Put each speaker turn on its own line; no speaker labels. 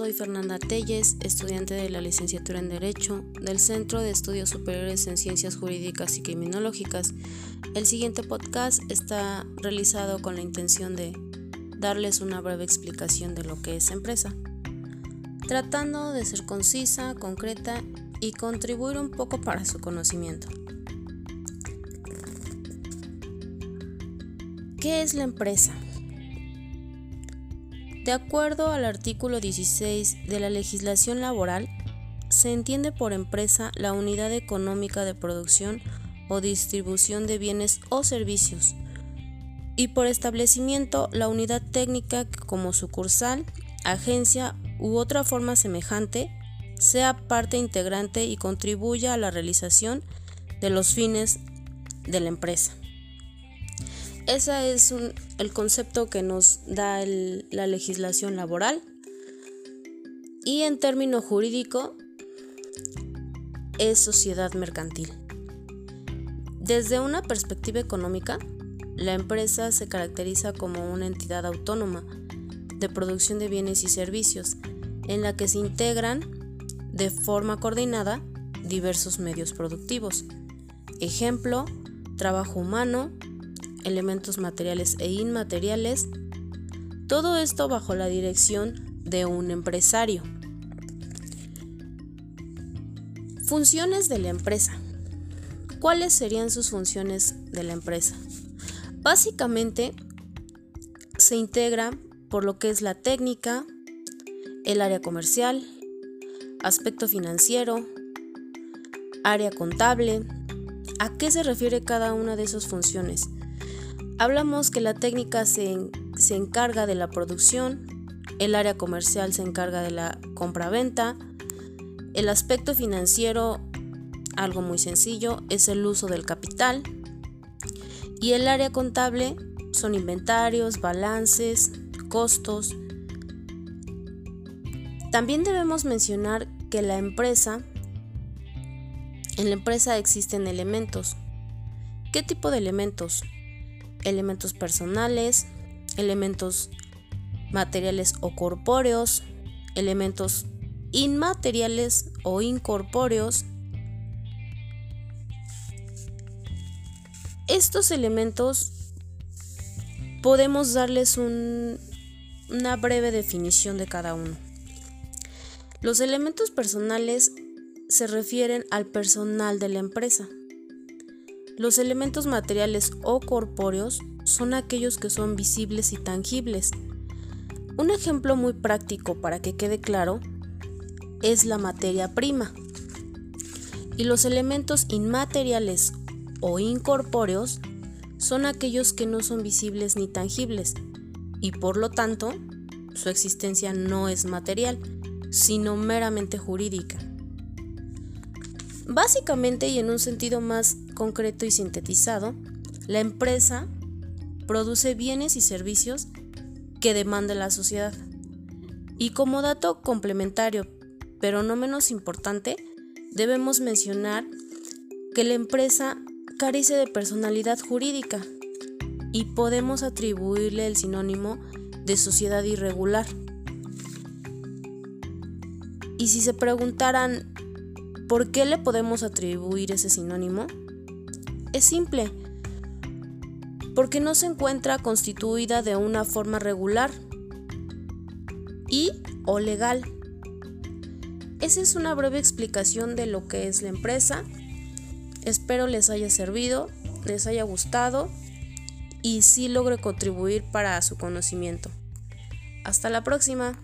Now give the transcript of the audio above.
soy Fernanda Telles, estudiante de la licenciatura en Derecho del Centro de Estudios Superiores en Ciencias Jurídicas y Criminológicas. El siguiente podcast está realizado con la intención de darles una breve explicación de lo que es empresa, tratando de ser concisa, concreta y contribuir un poco para su conocimiento. ¿Qué es la empresa? De acuerdo al artículo 16 de la legislación laboral, se entiende por empresa la unidad económica de producción o distribución de bienes o servicios, y por establecimiento la unidad técnica como sucursal, agencia u otra forma semejante sea parte integrante y contribuya a la realización de los fines de la empresa. Ese es el concepto que nos da la legislación laboral. Y en término jurídico, es sociedad mercantil. Desde una perspectiva económica, la empresa se caracteriza como una entidad autónoma de producción de bienes y servicios, en la que se integran de forma coordinada diversos medios productivos. Ejemplo, trabajo humano, elementos materiales e inmateriales, todo esto bajo la dirección de un empresario. Funciones de la empresa. ¿Cuáles serían sus funciones de la empresa? Básicamente se integra por lo que es la técnica, el área comercial, aspecto financiero, área contable. ¿A qué se refiere cada una de esas funciones? Hablamos que la técnica se, encarga de la producción, el área comercial se encarga de la compra-venta, el aspecto financiero, algo muy sencillo, es el uso del capital y el área contable son inventarios, balances, costos. También debemos mencionar que la empresa, en la empresa existen elementos. ¿Qué tipo de elementos? Elementos personales, elementos materiales o corpóreos, elementos inmateriales o incorpóreos. Estos elementos podemos darles una breve definición de cada uno. Los elementos personales se refieren al personal de la empresa. Los elementos materiales o corpóreos son aquellos que son visibles y tangibles. Un ejemplo muy práctico para que quede claro es la materia prima. Y los elementos inmateriales o incorpóreos son aquellos que no son visibles ni tangibles y por lo tanto su existencia no es material, sino meramente jurídica. Básicamente y en un sentido más concreto y sintetizado, la empresa produce bienes y servicios que demanda la sociedad. Y como dato complementario, pero no menos importante, debemos mencionar que la empresa carece de personalidad jurídica y podemos atribuirle el sinónimo de sociedad irregular. Y si se preguntaran por qué le podemos atribuir ese sinónimo, es simple, porque no se encuentra constituida de una forma regular y o legal. Esa es una breve explicación de lo que es la empresa. Espero les haya servido, les haya gustado y sí logre contribuir para su conocimiento. Hasta la próxima.